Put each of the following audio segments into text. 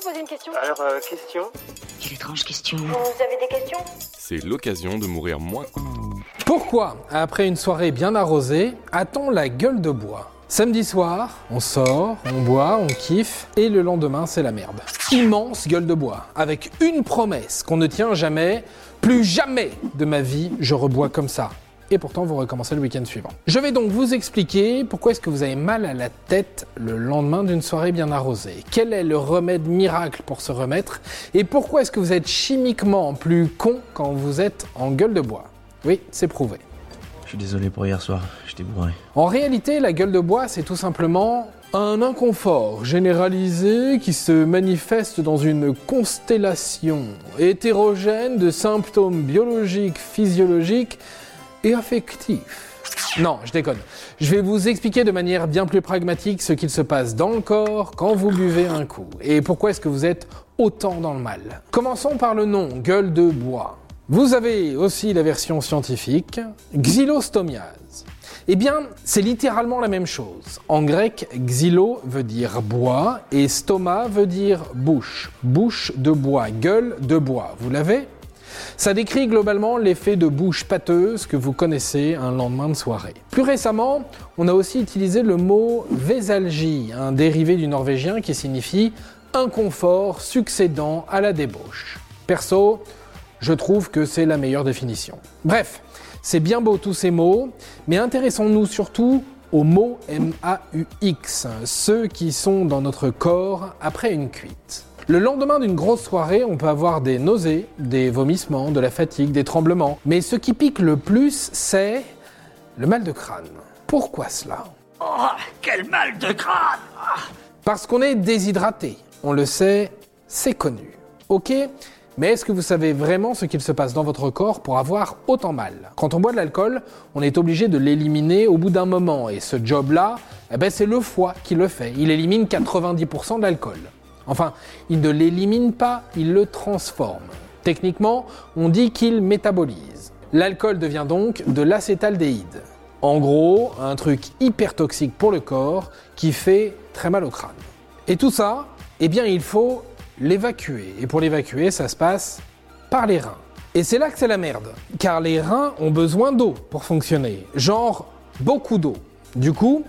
vous poser une question Alors, euh, question Quelle étrange question. Vous avez des questions? C'est l'occasion de mourir moins. Pourquoi, après une soirée bien arrosée, a-t-on la gueule de bois? Samedi soir, on sort, on boit, on kiffe, et le lendemain, c'est la merde. Immense gueule de bois, avec une promesse qu'on ne tient jamais, plus jamais de ma vie je rebois comme ça. Et pourtant, vous recommencez le week-end suivant. Je vais donc vous expliquer pourquoi est-ce que vous avez mal à la tête le lendemain d'une soirée bien arrosée. Quel est le remède miracle pour se remettre Et pourquoi est-ce que vous êtes chimiquement plus con quand vous êtes en gueule de bois? Oui, c'est prouvé. Je suis désolé pour hier soir, j'étais bourré. En réalité, la gueule de bois, c'est tout simplement un inconfort généralisé qui se manifeste dans une constellation hétérogène de symptômes biologiques, physiologiques et affectifs. Non, je déconne. Je vais vous expliquer de manière bien plus pragmatique ce qu'il se passe dans le corps quand vous buvez un coup et pourquoi est-ce que vous êtes autant dans le mal. Commençons par le nom, gueule de bois. Vous avez aussi la version scientifique, xylostomiase. Eh bien, c'est littéralement la même chose. En grec, xylo veut dire bois et stoma veut dire bouche. Bouche de bois, gueule de bois. Vous l'avez ça décrit globalement l'effet de bouche pâteuse que vous connaissez un lendemain de soirée. Plus récemment, on a aussi utilisé le mot vésalgie, un dérivé du norvégien qui signifie inconfort succédant à la débauche. Perso, je trouve que c'est la meilleure définition. Bref, c'est bien beau tous ces mots, mais intéressons-nous surtout aux mots M-A-U-X, ceux qui sont dans notre corps après une cuite. Le lendemain d'une grosse soirée, on peut avoir des nausées, des vomissements, de la fatigue, des tremblements. Mais ce qui pique le plus, c'est le mal de crâne. Pourquoi cela? Oh, quel mal de crâne Parce qu'on est déshydraté. On le sait, c'est connu. Ok? Mais est-ce que vous savez vraiment ce qu'il se passe dans votre corps pour avoir autant mal? Quand on boit de l'alcool, on est obligé de l'éliminer au bout d'un moment. Et ce job-là, eh ben, c'est le foie qui le fait. Il élimine 90% de l'alcool. Enfin, il ne l'élimine pas, il le transforme. Techniquement, on dit qu'il métabolise. L'alcool devient donc de l'acétaldéhyde. En gros, un truc hyper toxique pour le corps qui fait très mal au crâne. Et tout ça, eh bien, il faut l'évacuer. Et pour l'évacuer, ça se passe par les reins. Et c'est là que c'est la merde, car les reins ont besoin d'eau pour fonctionner, genre beaucoup d'eau. Du coup,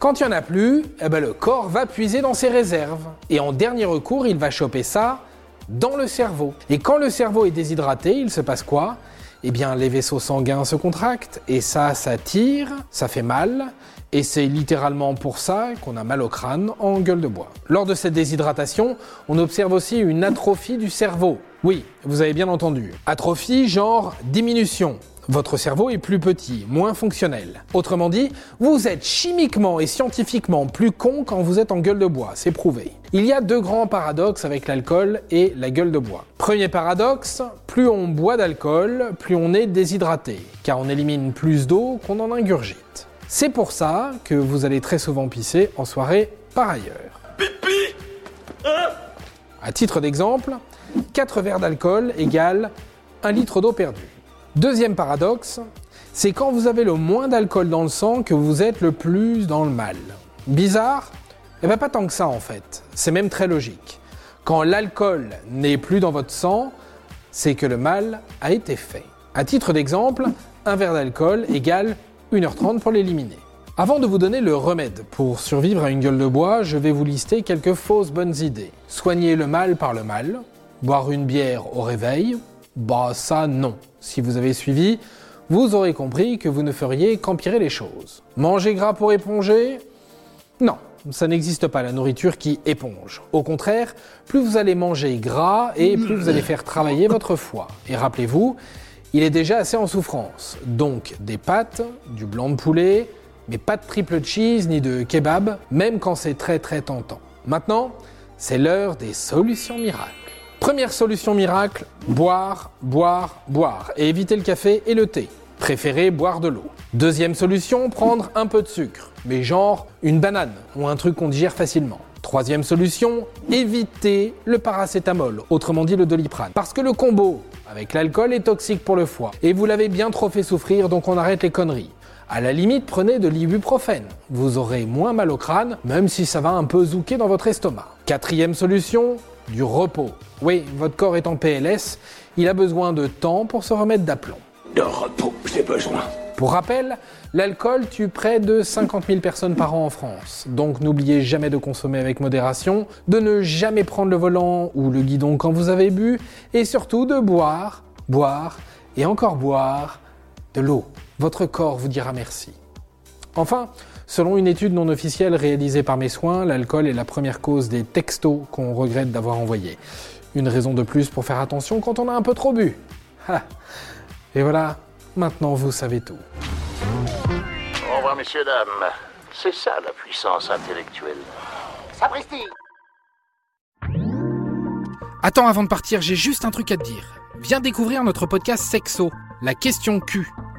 quand il n'y en a plus, eh ben le corps va puiser dans ses réserves. Et en dernier recours, il va choper ça dans le cerveau. Et quand le cerveau est déshydraté, il se passe quoi? Eh bien, les vaisseaux sanguins se contractent, et ça, ça tire, ça fait mal, et c'est littéralement pour ça qu'on a mal au crâne en gueule de bois. Lors de cette déshydratation, on observe aussi une atrophie du cerveau. Oui, vous avez bien entendu. Atrophie, genre diminution. Votre cerveau est plus petit, moins fonctionnel. Autrement dit, vous êtes chimiquement et scientifiquement plus con quand vous êtes en gueule de bois, c'est prouvé. Il y a deux grands paradoxes avec l'alcool et la gueule de bois. Premier paradoxe, plus on boit d'alcool, plus on est déshydraté, car on élimine plus d'eau qu'on en ingurgite. C'est pour ça que vous allez très souvent pisser en soirée par ailleurs. Pipi À titre d'exemple, 4 verres d'alcool égale 1 litre d'eau perdue. Deuxième paradoxe, c'est quand vous avez le moins d'alcool dans le sang que vous êtes le plus dans le mal. Bizarre? Eh bien pas tant que ça en fait, c'est même très logique. Quand l'alcool n'est plus dans votre sang, c'est que le mal a été fait. À titre d'exemple, un verre d'alcool égale 1h30 pour l'éliminer. Avant de vous donner le remède pour survivre à une gueule de bois, je vais vous lister quelques fausses bonnes idées. Soigner le mal par le mal, boire une bière au réveil, bah ça non. Si vous avez suivi, vous aurez compris que vous ne feriez qu'empirer les choses. Manger gras pour éponger? Non, ça n'existe pas la nourriture qui éponge. Au contraire, plus vous allez manger gras et plus vous allez faire travailler votre foie. Et rappelez-vous, il est déjà assez en souffrance. Donc des pâtes, du blanc de poulet, mais pas de triple cheese ni de kebab, même quand c'est très très tentant. Maintenant, c'est l'heure des solutions miracles. Première solution miracle, boire, boire, boire et éviter le café et le thé. Préférez boire de l'eau. Deuxième solution, prendre un peu de sucre, mais genre une banane ou un truc qu'on digère facilement. Troisième solution, éviter le paracétamol, autrement dit le doliprane. Parce que le combo avec l'alcool est toxique pour le foie. Et vous l'avez bien trop fait souffrir, donc on arrête les conneries. À la limite, prenez de l'ibuprofène. Vous aurez moins mal au crâne, même si ça va un peu zouker dans votre estomac. Quatrième solution, du repos. Oui, votre corps est en PLS, il a besoin de temps pour se remettre d'aplomb. De repos, j'ai besoin. Pour rappel, l'alcool tue près de 50 000 personnes par an en France. Donc n'oubliez jamais de consommer avec modération, de ne jamais prendre le volant ou le guidon quand vous avez bu, et surtout de boire, boire et encore boire de l'eau. Votre corps vous dira merci. Enfin, selon une étude non officielle réalisée par mes soins, l'alcool est la première cause des textos qu'on regrette d'avoir envoyés. Une raison de plus pour faire attention quand on a un peu trop bu. Ha. Et voilà, maintenant vous savez tout. Au revoir, messieurs, dames. C'est ça la puissance intellectuelle. Sapristi Attends, avant de partir, j'ai juste un truc à te dire. Viens découvrir notre podcast Sexo, la question Q.